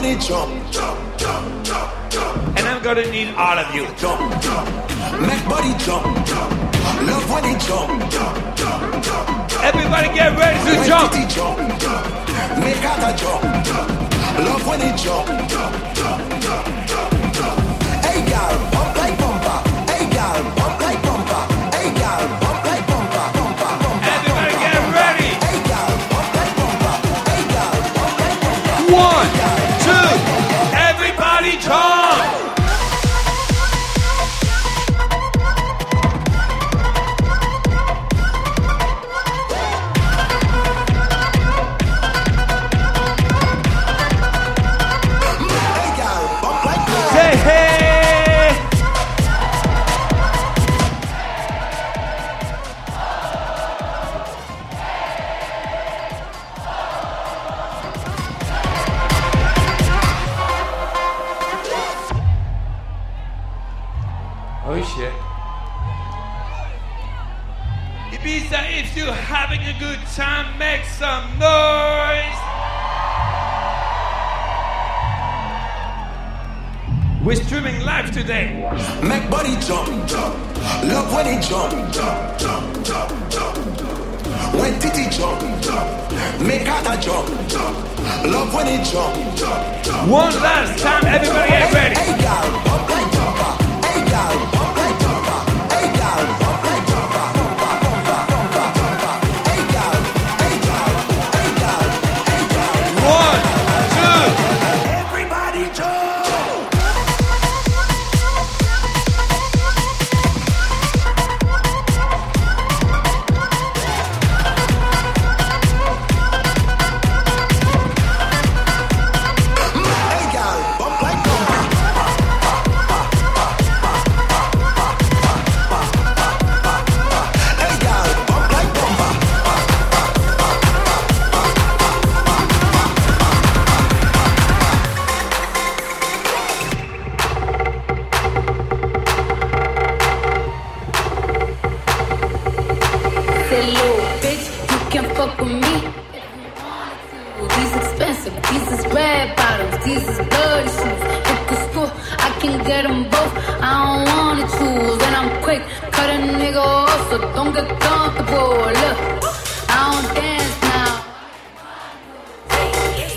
money jump. Jump, jump, jump, jump. And I'm gonna need all of you. Jump, jump. Make body jump. jump. Love when they jump. Jump, jump, jump. Everybody get ready to when jump. jump. Jump, Make out a jump. jump. Love when they jump. Jump, jump, jump, jump, jump. Hey, girl, pump like bumper. Hey, girl, pump like bumper. Hey, girl, pump like bumper. Bumper, bumper. Everybody get ready. Hey, girl, pump like bumper. Hey, girl, pump like bumper. One.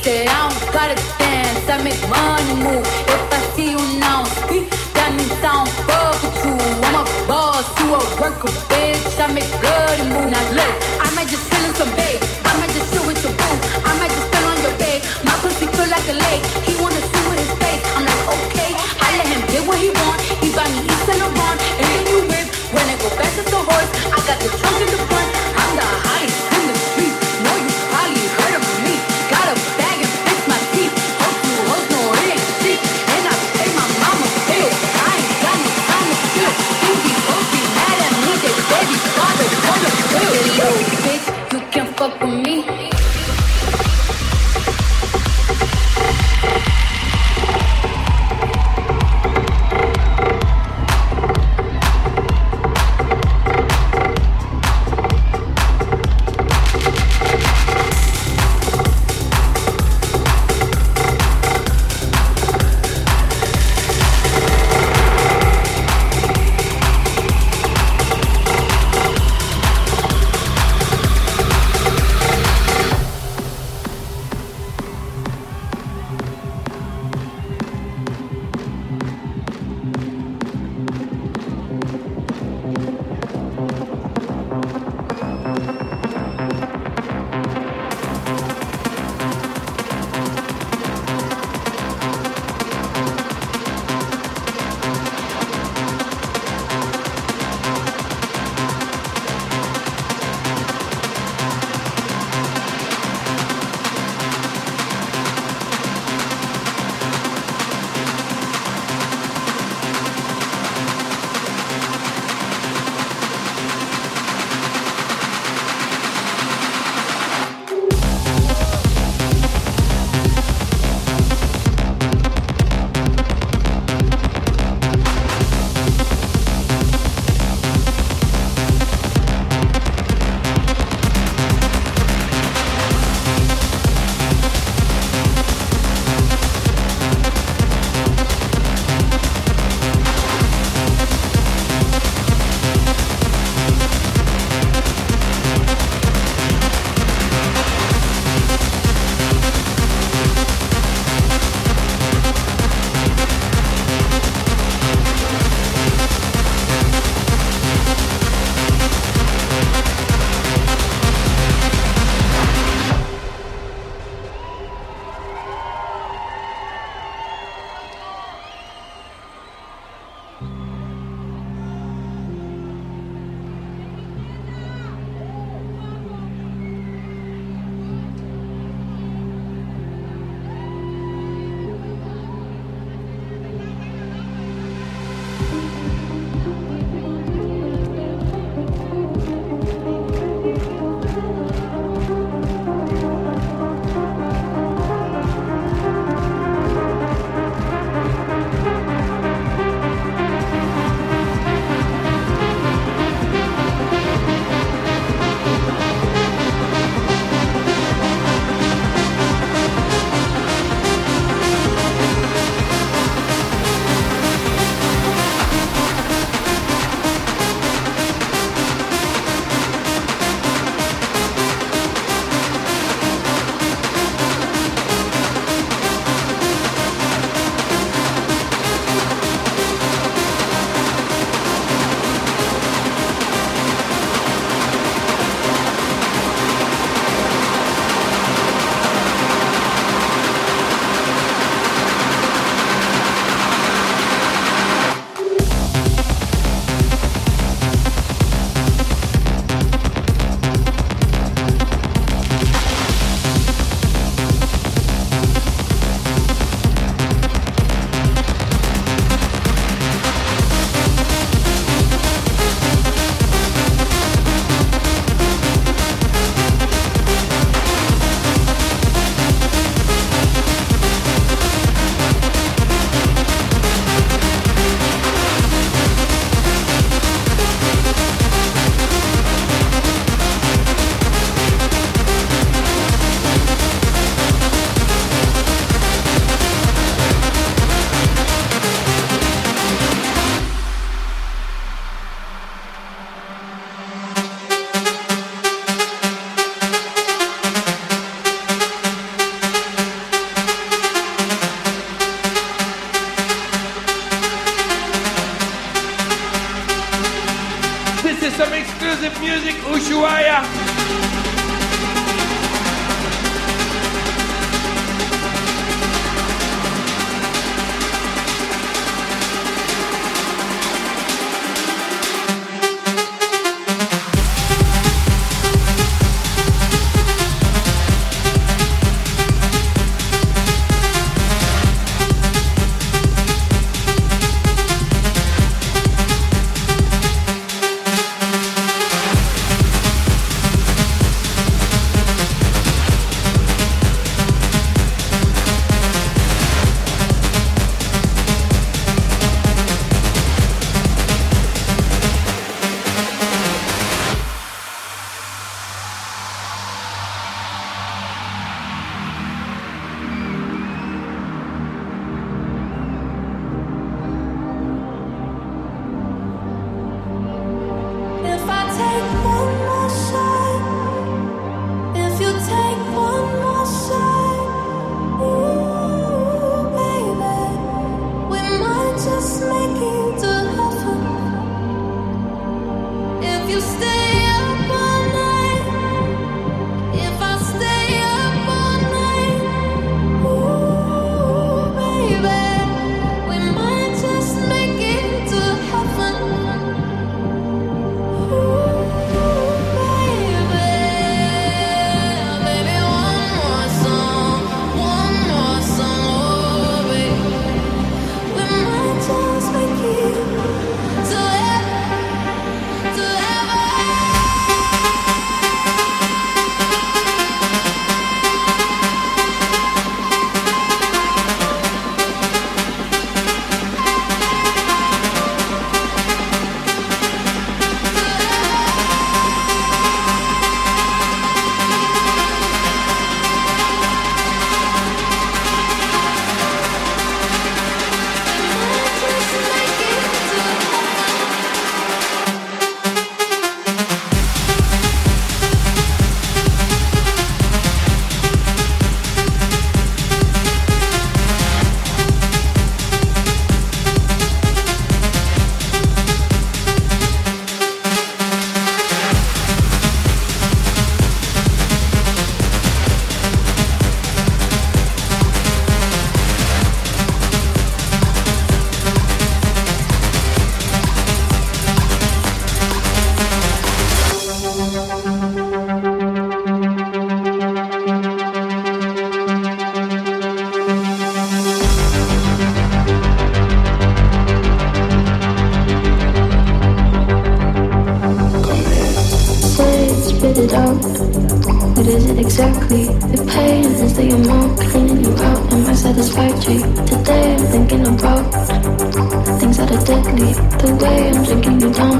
say I don't gotta dance, I make money move. If I see you now speak, that means I don't fuck with you. I'm a boss, you a worker, bitch. I make good move. Now look. exactly the pain is that your cleaning you out. Am I satisfactory? Today I'm thinking about things that are deadly. The way I'm drinking you down.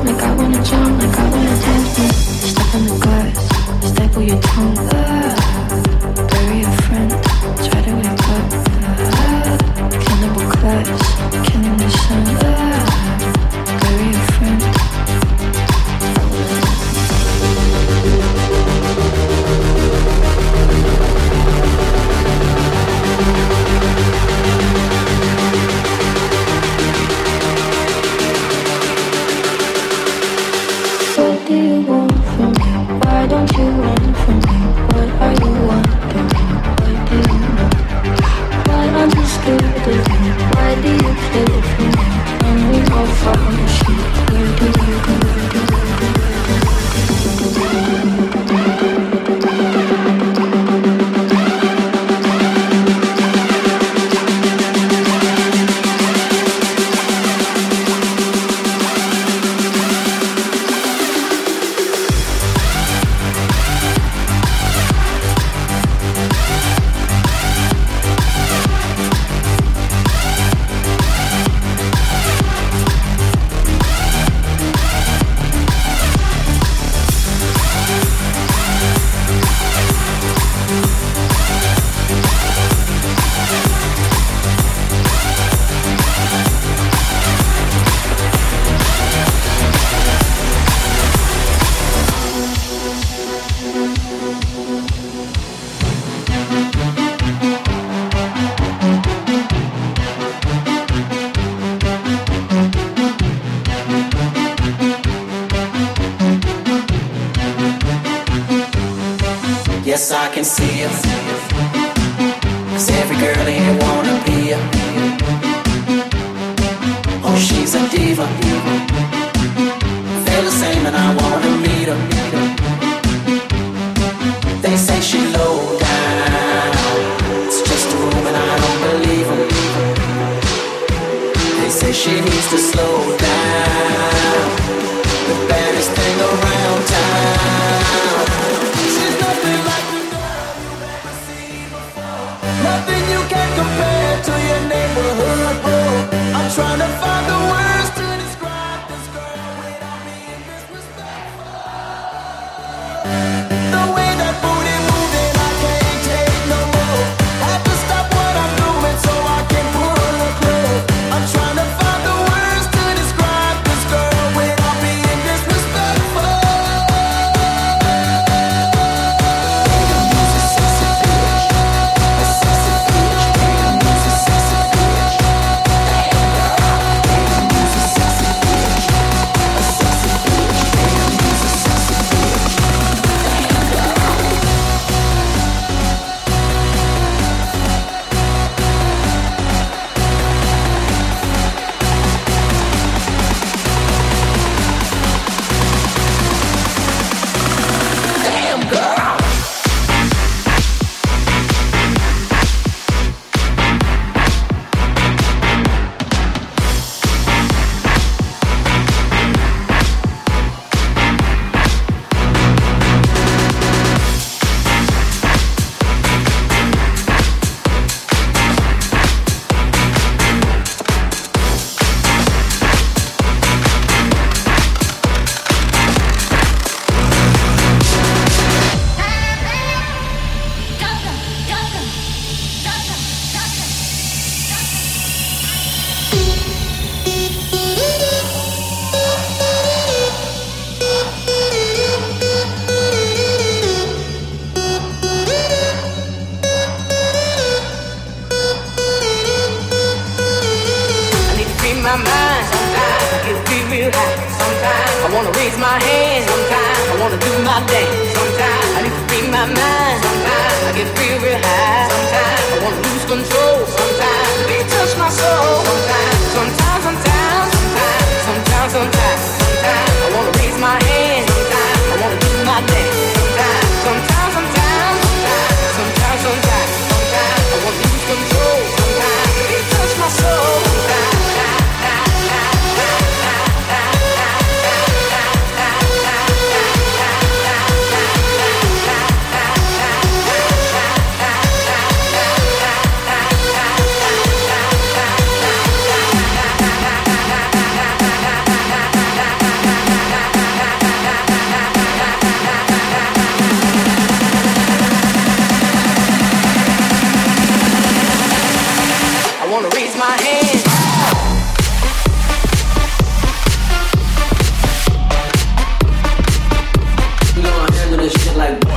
like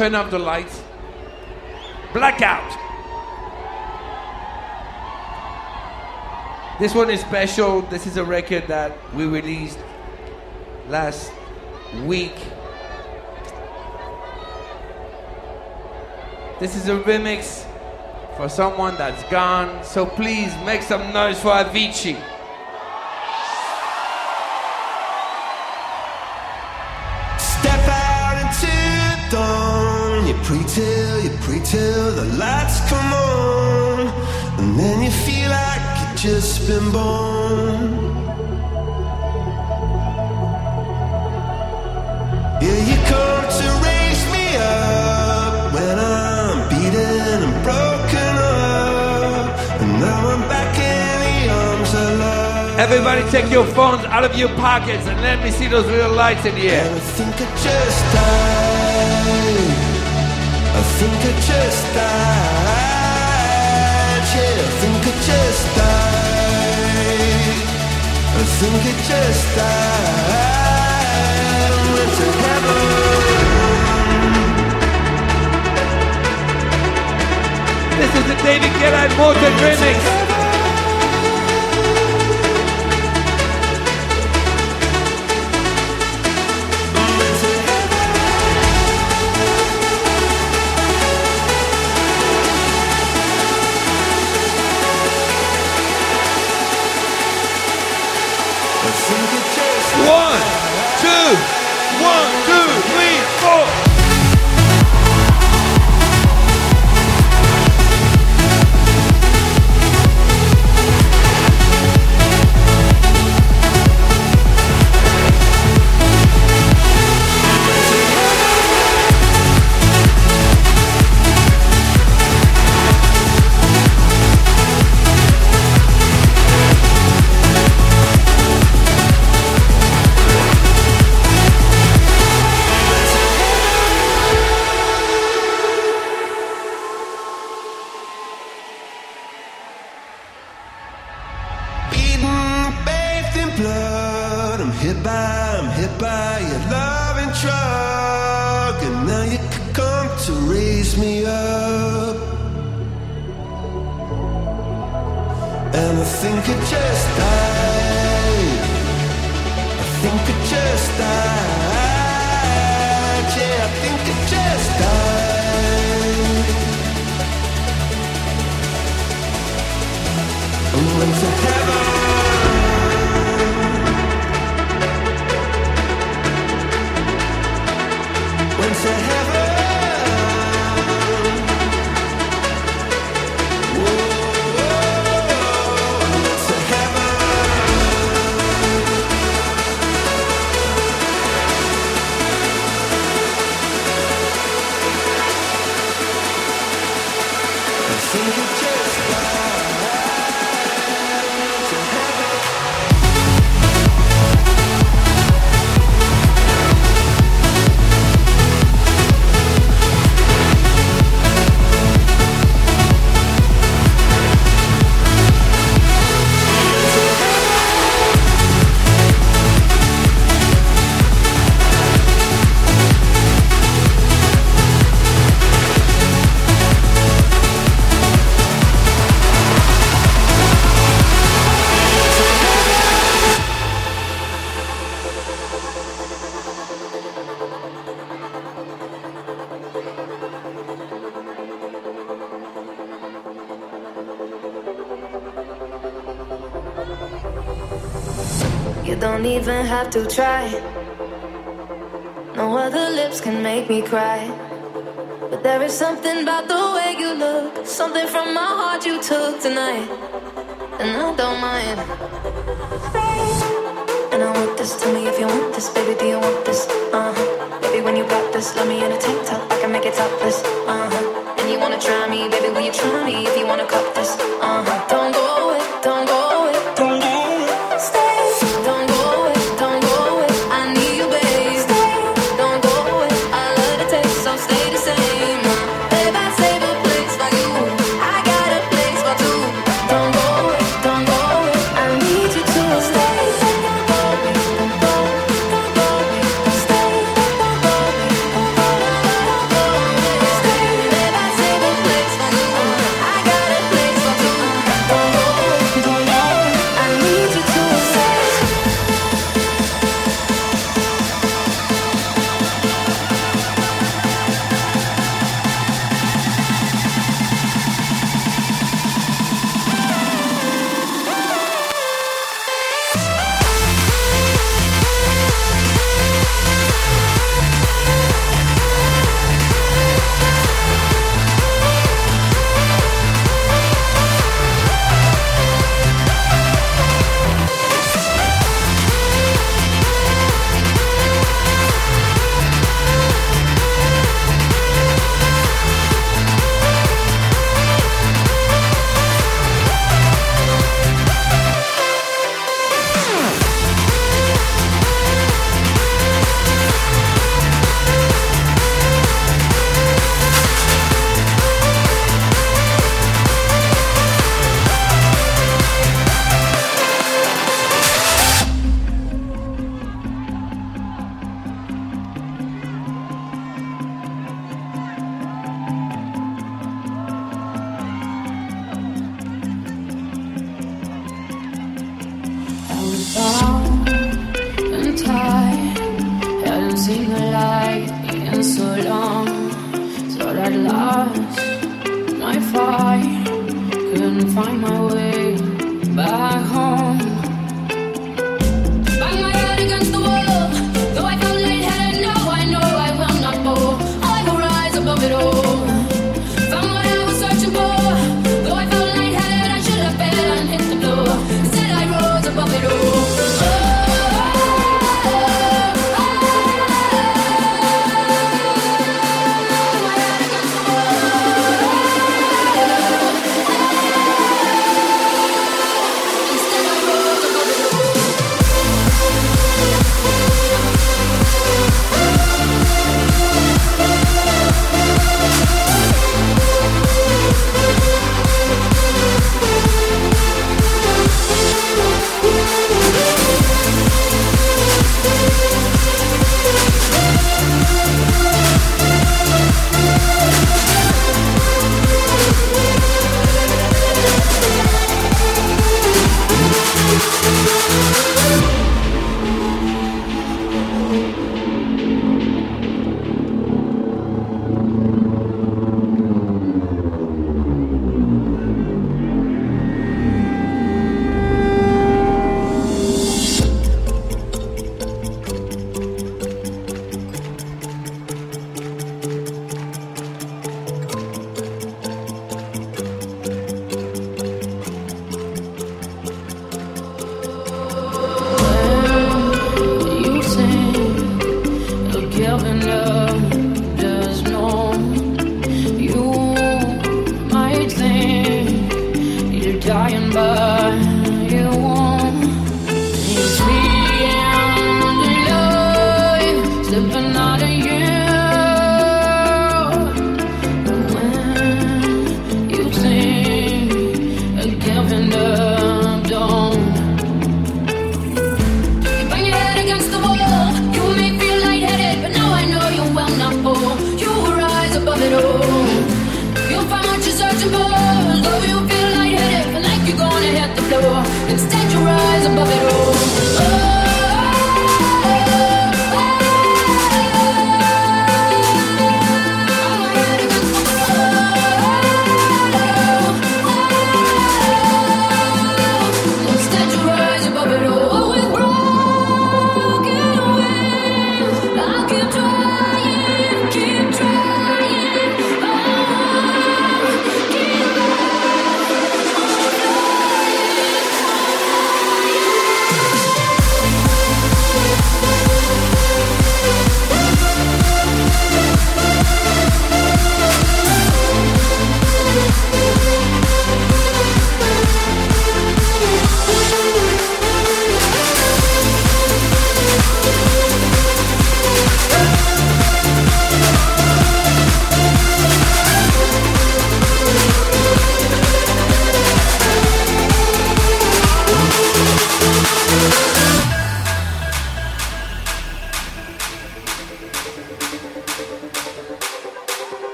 turn off the lights? Blackout. This one is special. This is a record that we released last week. This is a remix for someone that's gone. So please make some noise for Avicii. Pray till, you pray till the lights come on. And then you feel like you've just been born. Yeah, you come to raise me up when I'm beaten and broken up. And now I'm back in the arms of love. Everybody take your phones out of your pockets and let me see those little lights in the air. And I think I just died. I just died. I think I just died. Went to heaven. This is the David and Morten remix. To try. No other lips can make me cry. But there is something about the way you look, something from my heart you took tonight. And I don't mind. And I want this, tell me if you want this, baby, do you want this? Uh huh. Baby, when you got this, love me in a tank top, I can make it topless. Uh huh. And you wanna try me, baby, will you try me if you wanna cut this? Uh huh.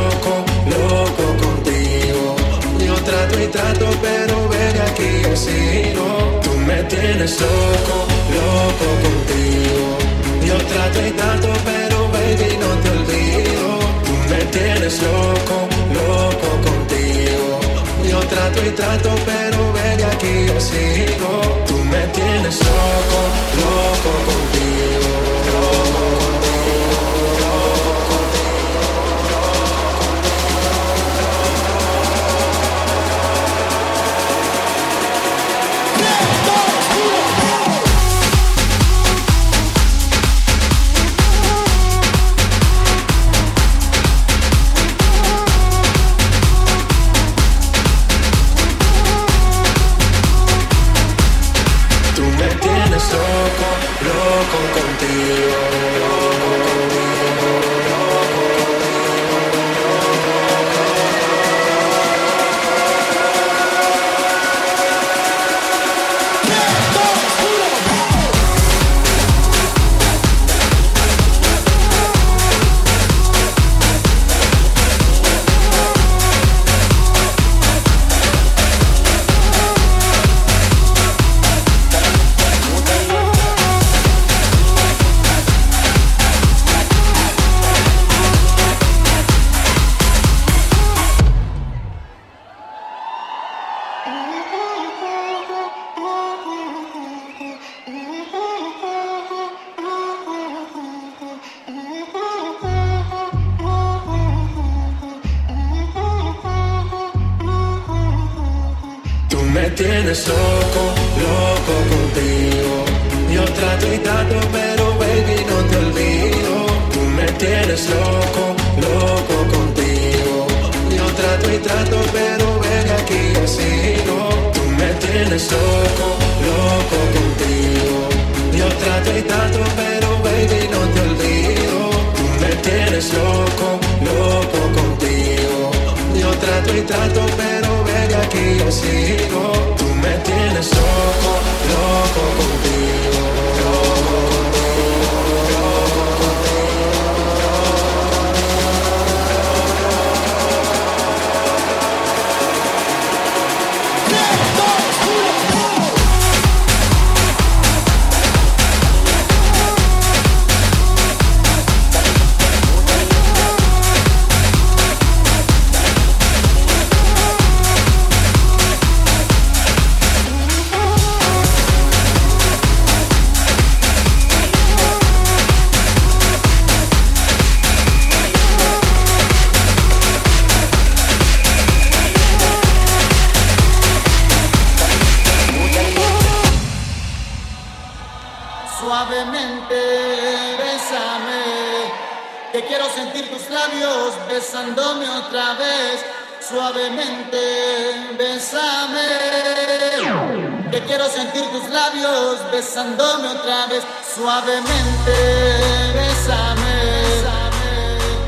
Loco, loco contigo. Yo trato y trato, pero ven aquí yo sigo. Tú me tienes loco, loco contigo. Yo trato y trato, pero baby no te olvido. Tú me tienes loco, loco contigo. Yo trato y trato, pero ven aquí yo sigo. Tú me tienes loco, loco contigo. Suavemente, bésame, que quiero sentir tus labios besándome otra vez. Suavemente, bésame,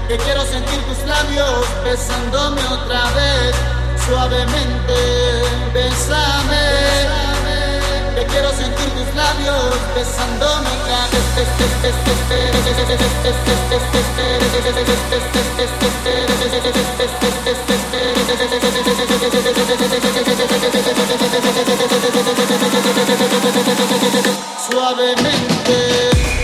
que quiero sentir tus labios besándome otra vez. Suavemente, bésame. Quiero sentir tus labios besándome. Suavemente.